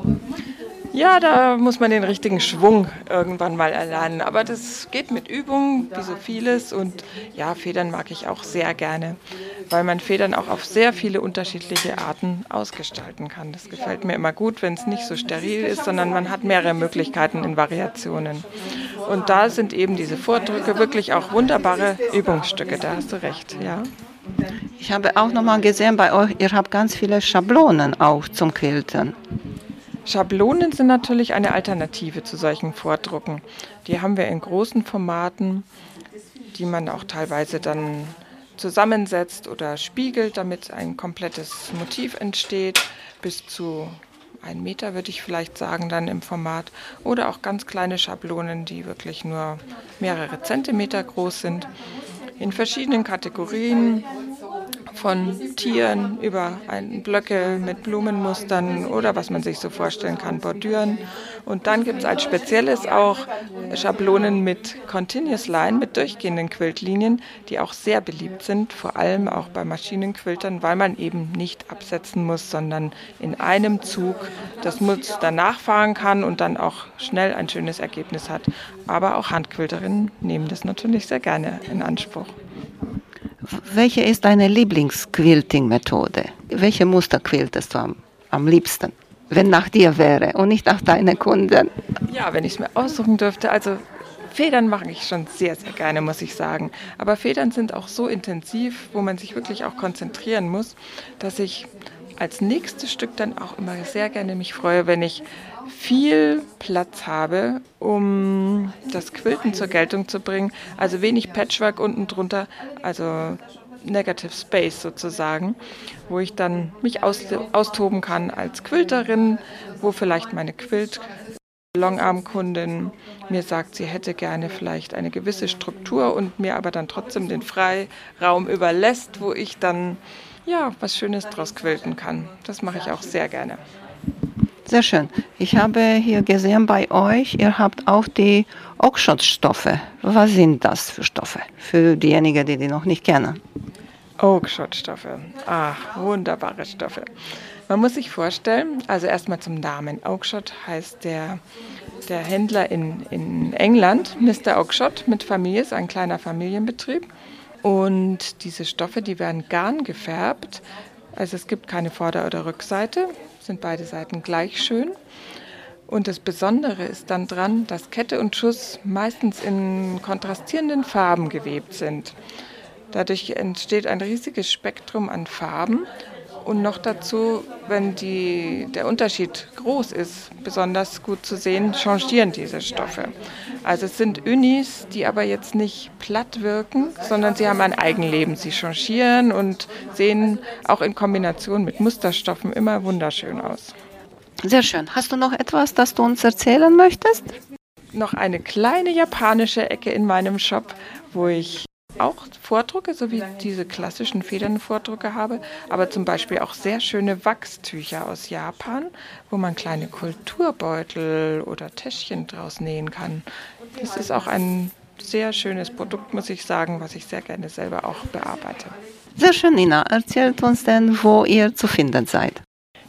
Ja, da muss man den richtigen Schwung irgendwann mal erlernen. Aber das geht mit Übung, wie so vieles. Und ja, Federn mag ich auch sehr gerne, weil man Federn auch auf sehr viele unterschiedliche Arten ausgestalten kann. Das gefällt mir immer gut, wenn es nicht so steril ist, sondern man hat mehrere Möglichkeiten in Variationen. Und da sind eben diese Vordrücke wirklich auch wunderbare Übungsstücke. Da hast du recht, ja. Ich habe auch noch mal gesehen bei euch, ihr habt ganz viele Schablonen auch zum Quilten. Schablonen sind natürlich eine Alternative zu solchen Vordrucken. Die haben wir in großen Formaten, die man auch teilweise dann zusammensetzt oder spiegelt, damit ein komplettes Motiv entsteht, bis zu ein Meter würde ich vielleicht sagen dann im Format. Oder auch ganz kleine Schablonen, die wirklich nur mehrere Zentimeter groß sind, in verschiedenen Kategorien von Tieren über Blöcke mit Blumenmustern oder was man sich so vorstellen kann, Bordüren. Und dann gibt es als Spezielles auch Schablonen mit Continuous Line, mit durchgehenden Quiltlinien, die auch sehr beliebt sind, vor allem auch bei Maschinenquiltern, weil man eben nicht absetzen muss, sondern in einem Zug das Muster nachfahren kann und dann auch schnell ein schönes Ergebnis hat. Aber auch Handquilterinnen nehmen das natürlich sehr gerne in Anspruch. Welche ist deine Lieblingsquilting-Methode? Welche Muster quiltest du am, am liebsten, wenn nach dir wäre und nicht nach deinen Kunden? Ja, wenn ich es mir aussuchen dürfte, also Federn mache ich schon sehr, sehr gerne, muss ich sagen. Aber Federn sind auch so intensiv, wo man sich wirklich auch konzentrieren muss, dass ich als nächstes Stück dann auch immer sehr gerne mich freue, wenn ich viel Platz habe, um das Quilten zur Geltung zu bringen. Also wenig Patchwork unten drunter, also Negative Space sozusagen, wo ich dann mich aus, austoben kann als Quilterin, wo vielleicht meine Quilt Longarm-Kundin mir sagt, sie hätte gerne vielleicht eine gewisse Struktur und mir aber dann trotzdem den Freiraum überlässt, wo ich dann ja was Schönes draus quilten kann. Das mache ich auch sehr gerne. Sehr schön. Ich habe hier gesehen bei euch, ihr habt auch die Oakshot-Stoffe. Was sind das für Stoffe? Für diejenigen, die die noch nicht kennen. Oakshot-Stoffe. Ach, wunderbare Stoffe. Man muss sich vorstellen, also erstmal zum Namen. Oakshot heißt der, der Händler in, in England, Mr. Oakshot mit Familie, ist ein kleiner Familienbetrieb. Und diese Stoffe, die werden garn gefärbt. Also es gibt keine Vorder- oder Rückseite sind beide Seiten gleich schön. Und das Besondere ist dann dran, dass Kette und Schuss meistens in kontrastierenden Farben gewebt sind. Dadurch entsteht ein riesiges Spektrum an Farben und noch dazu, wenn die, der Unterschied groß ist, besonders gut zu sehen, changieren diese Stoffe. Also es sind Unis, die aber jetzt nicht platt wirken, sondern sie haben ein Eigenleben. Sie changieren und sehen auch in Kombination mit Musterstoffen immer wunderschön aus. Sehr schön. Hast du noch etwas, das du uns erzählen möchtest? Noch eine kleine japanische Ecke in meinem Shop, wo ich auch Vordrucke, so wie diese klassischen Federnvordrucke habe, aber zum Beispiel auch sehr schöne Wachstücher aus Japan, wo man kleine Kulturbeutel oder Täschchen draus nähen kann. Das ist auch ein sehr schönes Produkt, muss ich sagen, was ich sehr gerne selber auch bearbeite. Sehr schön, Nina. Erzählt uns denn, wo ihr zu finden seid.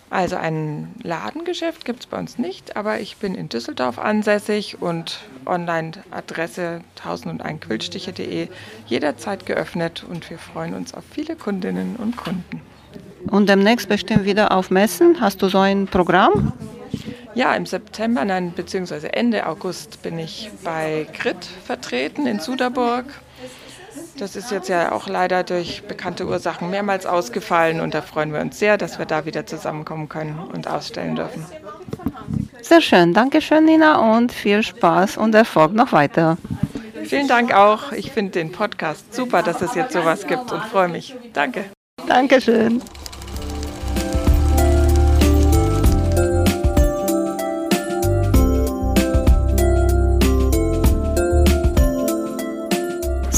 Also ein Ladengeschäft gibt es bei uns nicht, aber ich bin in Düsseldorf ansässig und Online-Adresse 1001quiltstiche.de jederzeit geöffnet und wir freuen uns auf viele Kundinnen und Kunden. Und demnächst bestimmt wieder auf Messen. Hast du so ein Programm? Ja, im September, nein, beziehungsweise Ende August bin ich bei Grit vertreten in Suderburg das ist jetzt ja auch leider durch bekannte Ursachen mehrmals ausgefallen und da freuen wir uns sehr, dass wir da wieder zusammenkommen können und ausstellen dürfen. Sehr schön, danke schön Nina und viel Spaß und Erfolg noch weiter. Vielen Dank auch. Ich finde den Podcast super, dass es jetzt sowas gibt und freue mich. Danke. Dankeschön.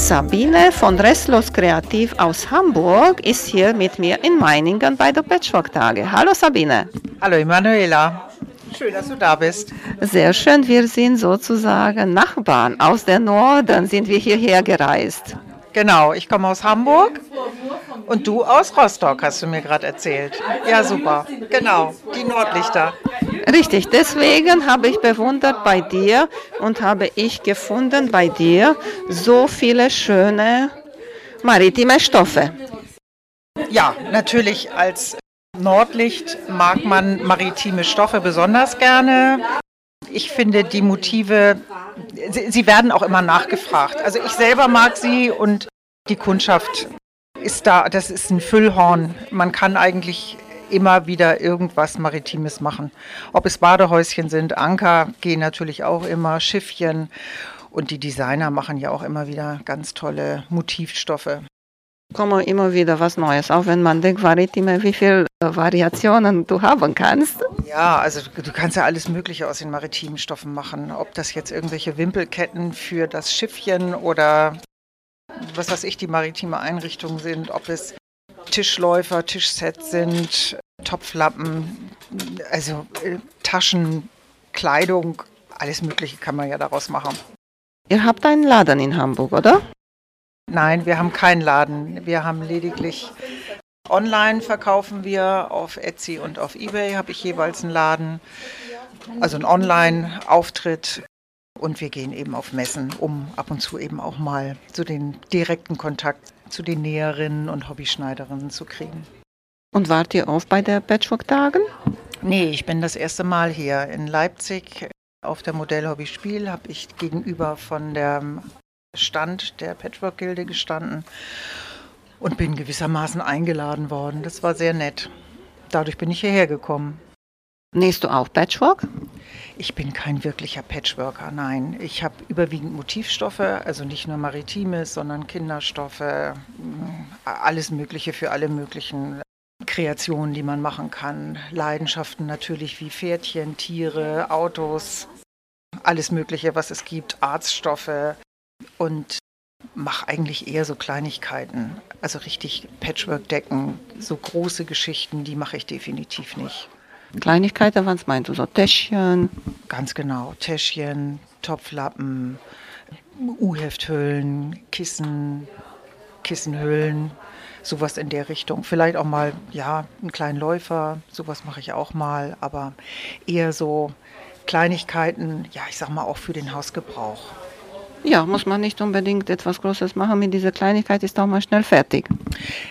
Sabine von Restlos Kreativ aus Hamburg ist hier mit mir in Meiningen bei der Patchwork-Tage. Hallo Sabine. Hallo Emanuela. Schön, dass du da bist. Sehr schön, wir sind sozusagen Nachbarn. Aus dem Norden sind wir hierher gereist. Genau, ich komme aus Hamburg und du aus Rostock, hast du mir gerade erzählt. Ja, super. Genau, die Nordlichter. Richtig, deswegen habe ich bewundert bei dir und habe ich gefunden bei dir so viele schöne maritime Stoffe. Ja, natürlich als Nordlicht mag man maritime Stoffe besonders gerne. Ich finde die Motive, sie, sie werden auch immer nachgefragt. Also ich selber mag sie und die Kundschaft ist da, das ist ein Füllhorn. Man kann eigentlich immer wieder irgendwas Maritimes machen. Ob es Badehäuschen sind, Anker gehen natürlich auch immer, Schiffchen. Und die Designer machen ja auch immer wieder ganz tolle Motivstoffe. Kommen immer wieder was Neues, auch wenn man denkt, Maritime, wie viele Variationen du haben kannst. Ja, also du kannst ja alles Mögliche aus den maritimen Stoffen machen. Ob das jetzt irgendwelche Wimpelketten für das Schiffchen oder was weiß ich, die maritime Einrichtungen sind, ob es Tischläufer, Tischsets sind, Topflappen, also äh, Taschen, Kleidung, alles Mögliche kann man ja daraus machen. Ihr habt einen Laden in Hamburg, oder? Nein, wir haben keinen Laden. Wir haben lediglich online verkaufen wir auf Etsy und auf eBay habe ich jeweils einen Laden, also einen Online-Auftritt. Und wir gehen eben auf Messen, um ab und zu eben auch mal so den direkten Kontakt zu den Näherinnen und Hobbyschneiderinnen zu kriegen. Und wart ihr oft bei der Patchwork-Tagen? Nee, ich bin das erste Mal hier in Leipzig. Auf der Modellhobby Spiel habe ich gegenüber von dem Stand der Patchwork-Gilde gestanden und bin gewissermaßen eingeladen worden. Das war sehr nett. Dadurch bin ich hierher gekommen. Nähst du auch Patchwork? Ich bin kein wirklicher Patchworker, nein. Ich habe überwiegend Motivstoffe, also nicht nur Maritimes, sondern Kinderstoffe, alles Mögliche für alle möglichen Kreationen, die man machen kann. Leidenschaften natürlich wie Pferdchen, Tiere, Autos, alles Mögliche, was es gibt, Arztstoffe und mache eigentlich eher so Kleinigkeiten. Also richtig Patchwork-Decken, so große Geschichten, die mache ich definitiv nicht. Kleinigkeiten, was meinst du? So Täschchen? Ganz genau. Täschchen, Topflappen, U-Hefthüllen, Kissen, Kissenhüllen, sowas in der Richtung. Vielleicht auch mal, ja, einen kleinen Läufer, sowas mache ich auch mal, aber eher so Kleinigkeiten, ja, ich sag mal auch für den Hausgebrauch. Ja, muss man nicht unbedingt etwas Großes machen. Mit dieser Kleinigkeit ist auch mal schnell fertig.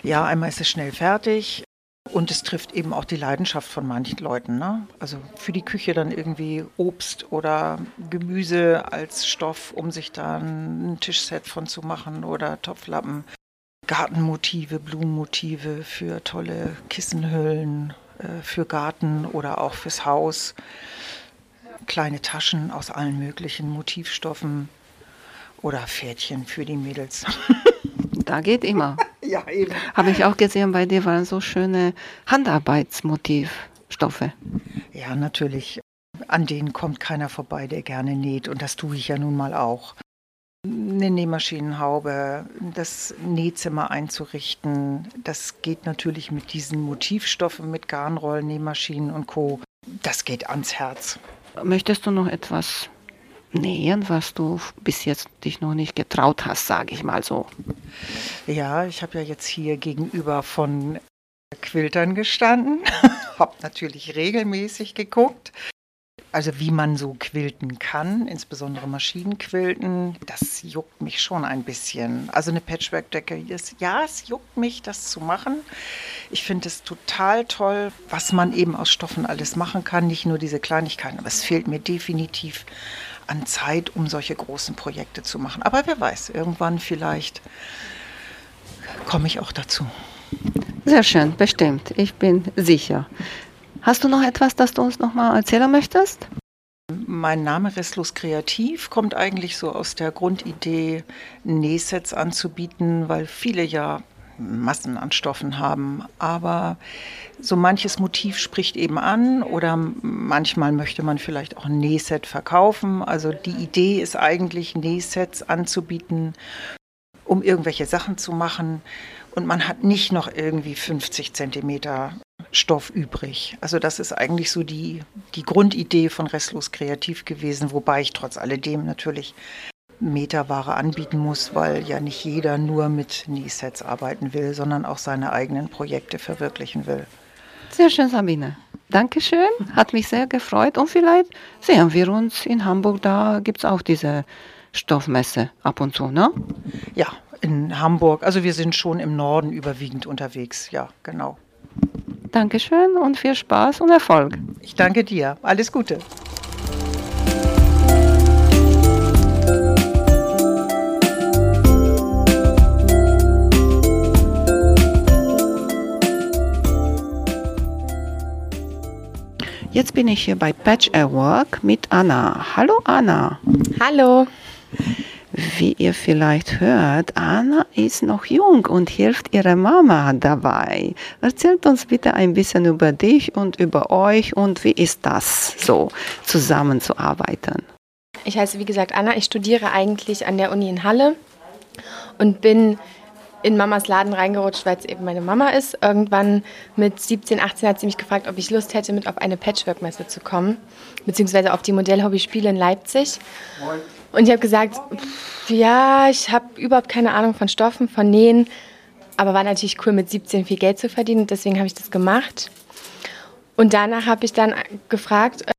Ja, einmal ist es schnell fertig. Und es trifft eben auch die Leidenschaft von manchen Leuten. Ne? Also für die Küche dann irgendwie Obst oder Gemüse als Stoff, um sich da ein Tischset von zu machen oder Topflappen. Gartenmotive, Blumenmotive für tolle Kissenhüllen, äh, für Garten oder auch fürs Haus. Kleine Taschen aus allen möglichen Motivstoffen oder Pferdchen für die Mädels. Da geht immer. ja, eben. Habe ich auch gesehen, bei dir waren so schöne Handarbeitsmotivstoffe. Ja, natürlich. An denen kommt keiner vorbei, der gerne näht. Und das tue ich ja nun mal auch. Eine Nähmaschinenhaube, das Nähzimmer einzurichten, das geht natürlich mit diesen Motivstoffen, mit Garnrollen, Nähmaschinen und Co. Das geht ans Herz. Möchtest du noch etwas nähen, was du bis jetzt dich noch nicht getraut hast, sage ich mal so? Ja, ich habe ja jetzt hier gegenüber von Quiltern gestanden, habe natürlich regelmäßig geguckt. Also wie man so quilten kann, insbesondere Maschinenquilten, das juckt mich schon ein bisschen. Also eine Patchwork-Decke, ja, es juckt mich, das zu machen. Ich finde es total toll, was man eben aus Stoffen alles machen kann, nicht nur diese Kleinigkeiten, aber es fehlt mir definitiv an Zeit, um solche großen Projekte zu machen. Aber wer weiß, irgendwann vielleicht komme ich auch dazu. Sehr schön, bestimmt. Ich bin sicher. Hast du noch etwas, das du uns noch mal erzählen möchtest? Mein Name Restlos Kreativ kommt eigentlich so aus der Grundidee, Nähsets anzubieten, weil viele ja Massen an Stoffen haben. Aber so manches Motiv spricht eben an oder manchmal möchte man vielleicht auch ein Nähset verkaufen. Also die Idee ist eigentlich, Nähsets anzubieten, um irgendwelche Sachen zu machen. Und man hat nicht noch irgendwie 50 Zentimeter Stoff übrig. Also das ist eigentlich so die, die Grundidee von Restlos Kreativ gewesen, wobei ich trotz alledem natürlich Meterware anbieten muss, weil ja nicht jeder nur mit Nähsets arbeiten will, sondern auch seine eigenen Projekte verwirklichen will. Sehr schön, Sabine. Dankeschön, hat mich sehr gefreut und vielleicht sehen wir uns in Hamburg, da gibt es auch diese Stoffmesse ab und zu, ne? Ja, in Hamburg. Also wir sind schon im Norden überwiegend unterwegs, ja, genau. Dankeschön und viel Spaß und Erfolg. Ich danke dir. Alles Gute. Jetzt bin ich hier bei Patch at Work mit Anna. Hallo Anna. Hallo. Wie ihr vielleicht hört, Anna ist noch jung und hilft ihrer Mama dabei. Erzählt uns bitte ein bisschen über dich und über euch und wie ist das so, zusammenzuarbeiten? Ich heiße, wie gesagt, Anna. Ich studiere eigentlich an der Uni in Halle und bin in Mamas Laden reingerutscht, weil es eben meine Mama ist. Irgendwann mit 17, 18 hat sie mich gefragt, ob ich Lust hätte, mit auf eine Patchwork-Messe zu kommen, beziehungsweise auf die Modellhobby-Spiele in Leipzig. Und ich habe gesagt, pff, ja, ich habe überhaupt keine Ahnung von Stoffen, von Nähen, aber war natürlich cool, mit 17 viel Geld zu verdienen. Deswegen habe ich das gemacht. Und danach habe ich dann gefragt, äh,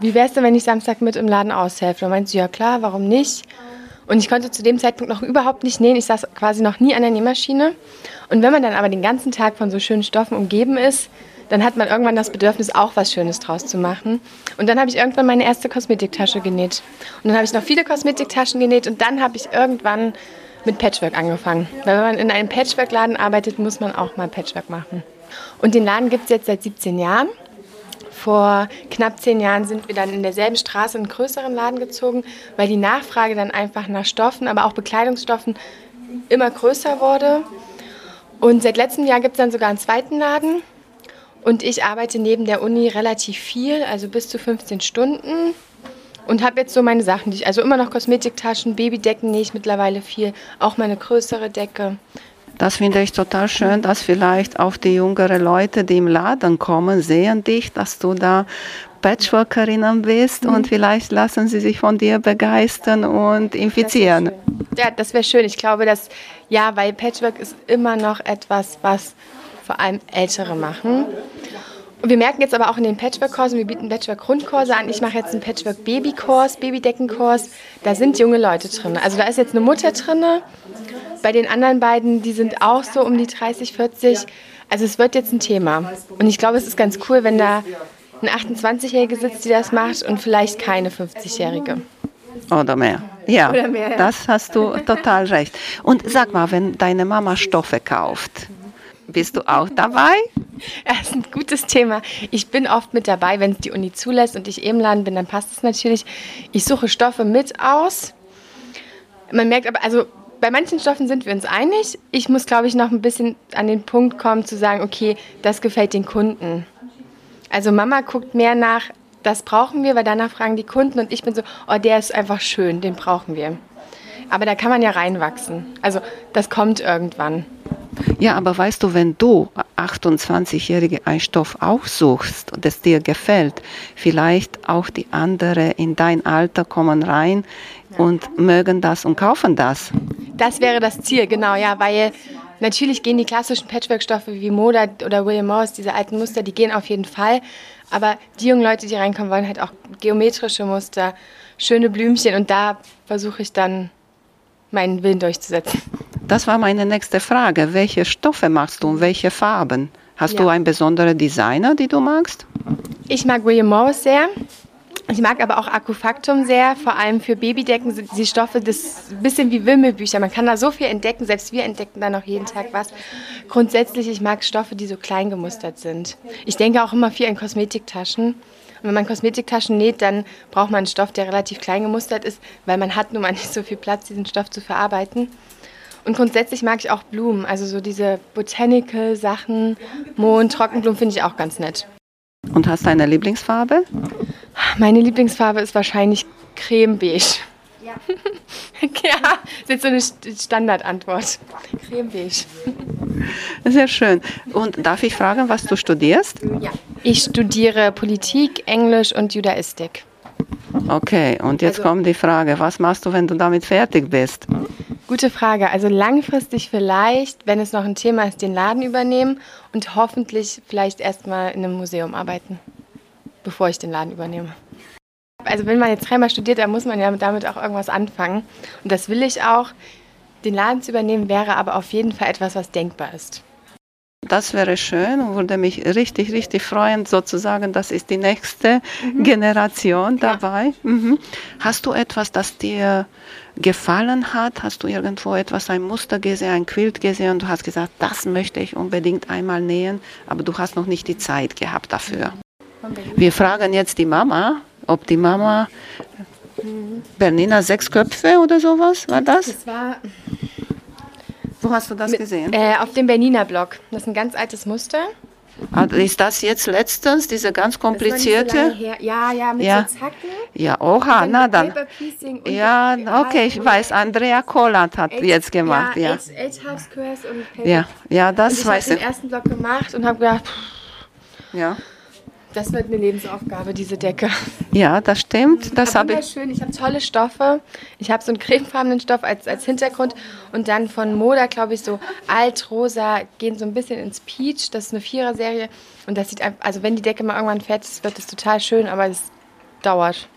wie wäre es denn, wenn ich Samstag mit im Laden aushelfe? Da meinte sie, ja klar, warum nicht? Und ich konnte zu dem Zeitpunkt noch überhaupt nicht nähen. Ich saß quasi noch nie an der Nähmaschine. Und wenn man dann aber den ganzen Tag von so schönen Stoffen umgeben ist, dann hat man irgendwann das Bedürfnis, auch was Schönes draus zu machen. Und dann habe ich irgendwann meine erste Kosmetiktasche genäht. Und dann habe ich noch viele Kosmetiktaschen genäht und dann habe ich irgendwann mit Patchwork angefangen. Weil wenn man in einem Patchwork-Laden arbeitet, muss man auch mal Patchwork machen. Und den Laden gibt es jetzt seit 17 Jahren. Vor knapp zehn Jahren sind wir dann in derselben Straße in einen größeren Laden gezogen, weil die Nachfrage dann einfach nach Stoffen, aber auch Bekleidungsstoffen immer größer wurde. Und seit letztem Jahr gibt es dann sogar einen zweiten Laden. Und ich arbeite neben der Uni relativ viel, also bis zu 15 Stunden. Und habe jetzt so meine Sachen, die also immer noch Kosmetiktaschen, Babydecken nähe ich mittlerweile viel, auch meine größere Decke. Das finde ich total schön, dass vielleicht auch die jüngeren Leute, die im Laden kommen, sehen dich, dass du da Patchworkerinnen bist mhm. und vielleicht lassen sie sich von dir begeistern und infizieren. Das ja, das wäre schön. Ich glaube, dass, ja, weil Patchwork ist immer noch etwas, was vor allem Ältere machen. Und wir merken jetzt aber auch in den Patchwork-Kursen, wir bieten Patchwork-Grundkurse an. Ich mache jetzt einen Patchwork-Baby-Kurs, Babydeckenkurs. Da sind junge Leute drin. Also da ist jetzt eine Mutter drin. Bei den anderen beiden, die sind auch so um die 30, 40. Also es wird jetzt ein Thema. Und ich glaube, es ist ganz cool, wenn da eine 28-Jährige sitzt, die das macht und vielleicht keine 50-Jährige. Oder mehr. Ja, Oder mehr, ja. das hast du total recht. Und sag mal, wenn deine Mama Stoffe kauft, bist du auch dabei? Ja, das ist ein gutes Thema. Ich bin oft mit dabei, wenn es die Uni zulässt und ich eben Laden bin, dann passt es natürlich. Ich suche Stoffe mit aus. Man merkt aber, also bei manchen Stoffen sind wir uns einig. Ich muss, glaube ich, noch ein bisschen an den Punkt kommen zu sagen, okay, das gefällt den Kunden. Also Mama guckt mehr nach, das brauchen wir, weil danach fragen die Kunden und ich bin so, oh, der ist einfach schön, den brauchen wir. Aber da kann man ja reinwachsen. Also das kommt irgendwann. Ja, aber weißt du, wenn du 28-Jährige einen Stoff aussuchst und es dir gefällt, vielleicht auch die anderen in dein Alter kommen rein und mögen das und kaufen das. Das wäre das Ziel, genau, ja, weil natürlich gehen die klassischen Patchwork-Stoffe wie Moda oder William Morris, diese alten Muster, die gehen auf jeden Fall. Aber die jungen Leute, die reinkommen, wollen halt auch geometrische Muster, schöne Blümchen und da versuche ich dann meinen Willen durchzusetzen. Das war meine nächste Frage. Welche Stoffe machst du und welche Farben? Hast Ja. du einen besonderen Designer, die du magst? Ich mag William Morris sehr. Ich mag aber auch Akkufaktum sehr, vor allem für Babydecken sind die Stoffe, ein bisschen wie Wimmelbücher. Man kann da so viel entdecken, selbst wir entdecken da noch jeden Tag was. Grundsätzlich, ich mag Stoffe, die so klein gemustert sind. Ich denke auch immer viel an Kosmetiktaschen. Und wenn man Kosmetiktaschen näht, dann braucht man einen Stoff, der relativ klein gemustert ist, weil man hat nun mal nicht so viel Platz, diesen Stoff zu verarbeiten. Und grundsätzlich mag ich auch Blumen, also so diese Botanical-Sachen, Mond, Trockenblumen finde ich auch ganz nett. Und hast du eine Lieblingsfarbe? Meine Lieblingsfarbe ist wahrscheinlich cremebeige. Ja. ja, das ist jetzt so eine St- Standardantwort. Cremebeige. Sehr schön. Und darf ich fragen, was du studierst? Ja. Ich studiere Politik, Englisch und Judaistik. Okay, und jetzt Also- kommt die Frage, was machst du, wenn du damit fertig bist? Gute Frage. Also langfristig vielleicht, wenn es noch ein Thema ist, den Laden übernehmen und hoffentlich vielleicht erstmal in einem Museum arbeiten. Bevor ich den Laden übernehme. Also wenn man jetzt dreimal studiert, dann muss man ja damit auch irgendwas anfangen. Und das will ich auch. Den Laden zu übernehmen wäre aber auf jeden Fall etwas, was denkbar ist. Das wäre schön und würde mich richtig, richtig freuen, sozusagen, das ist die nächste mhm. Generation dabei. Mhm. Hast du etwas, das dir gefallen hat? Hast du irgendwo etwas, ein Muster gesehen, ein Quilt gesehen und du hast gesagt, das möchte ich unbedingt einmal nähen, aber du hast noch nicht die Zeit gehabt dafür? Wir fragen jetzt die Mama, ob die Mama Bernina sechs Köpfe oder sowas, war das? Das war wo hast du das Mit, gesehen? Äh, auf dem Bernina Blog. Das ist ein ganz altes Muster. Ah, ist das jetzt letztens, diese ganz komplizierte? So ja, ja, mit ja. so Zacken. Ja, oha, na dann. Ja, okay, ich weiß, Andrea Kolland hat Eight, jetzt gemacht. Ja, ja. House Squares und Paper. Ja, ja das und weiß ich. Ich habe den ersten Blog gemacht und habe gedacht, ja. Das wird eine Lebensaufgabe, diese Decke. Ja, das stimmt. Das habe ich. schön. Ich habe tolle Stoffe. Ich habe so einen cremefarbenen Stoff als, als Hintergrund und dann von Moda, glaube ich, so alt-rosa, gehen so ein bisschen ins Peach. Das ist eine Vierer-Serie und das sieht einfach, also wenn die Decke mal irgendwann fertig ist, wird es total schön, aber es dauert.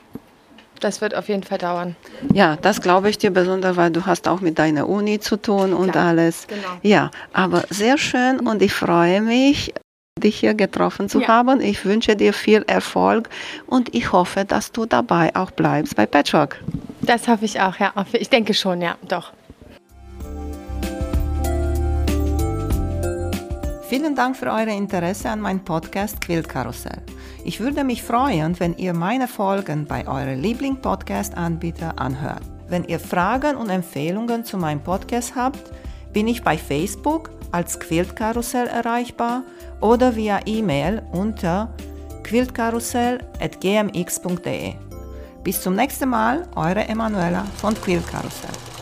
Das wird auf jeden Fall dauern. Ja, das glaube ich dir besonders, weil du hast auch mit deiner Uni zu tun und Klar, alles. Genau. Ja, aber sehr schön und ich freue mich dich hier getroffen zu ja. haben. Ich wünsche dir viel Erfolg und ich hoffe, dass du dabei auch bleibst bei Patchwork. Das hoffe ich auch, ja. Ich denke schon, ja, doch. Vielen Dank für euer Interesse an meinem Podcast Quiltkarussell. Ich würde mich freuen, wenn ihr meine Folgen bei eurem Liebling-Podcast-Anbieter anhört. Wenn ihr Fragen und Empfehlungen zu meinem Podcast habt, bin ich bei Facebook als Quiltkarussell erreichbar oder via E-Mail unter quiltkarussell.gmx.de. Bis zum nächsten Mal, eure Emanuela von Quiltkarussell.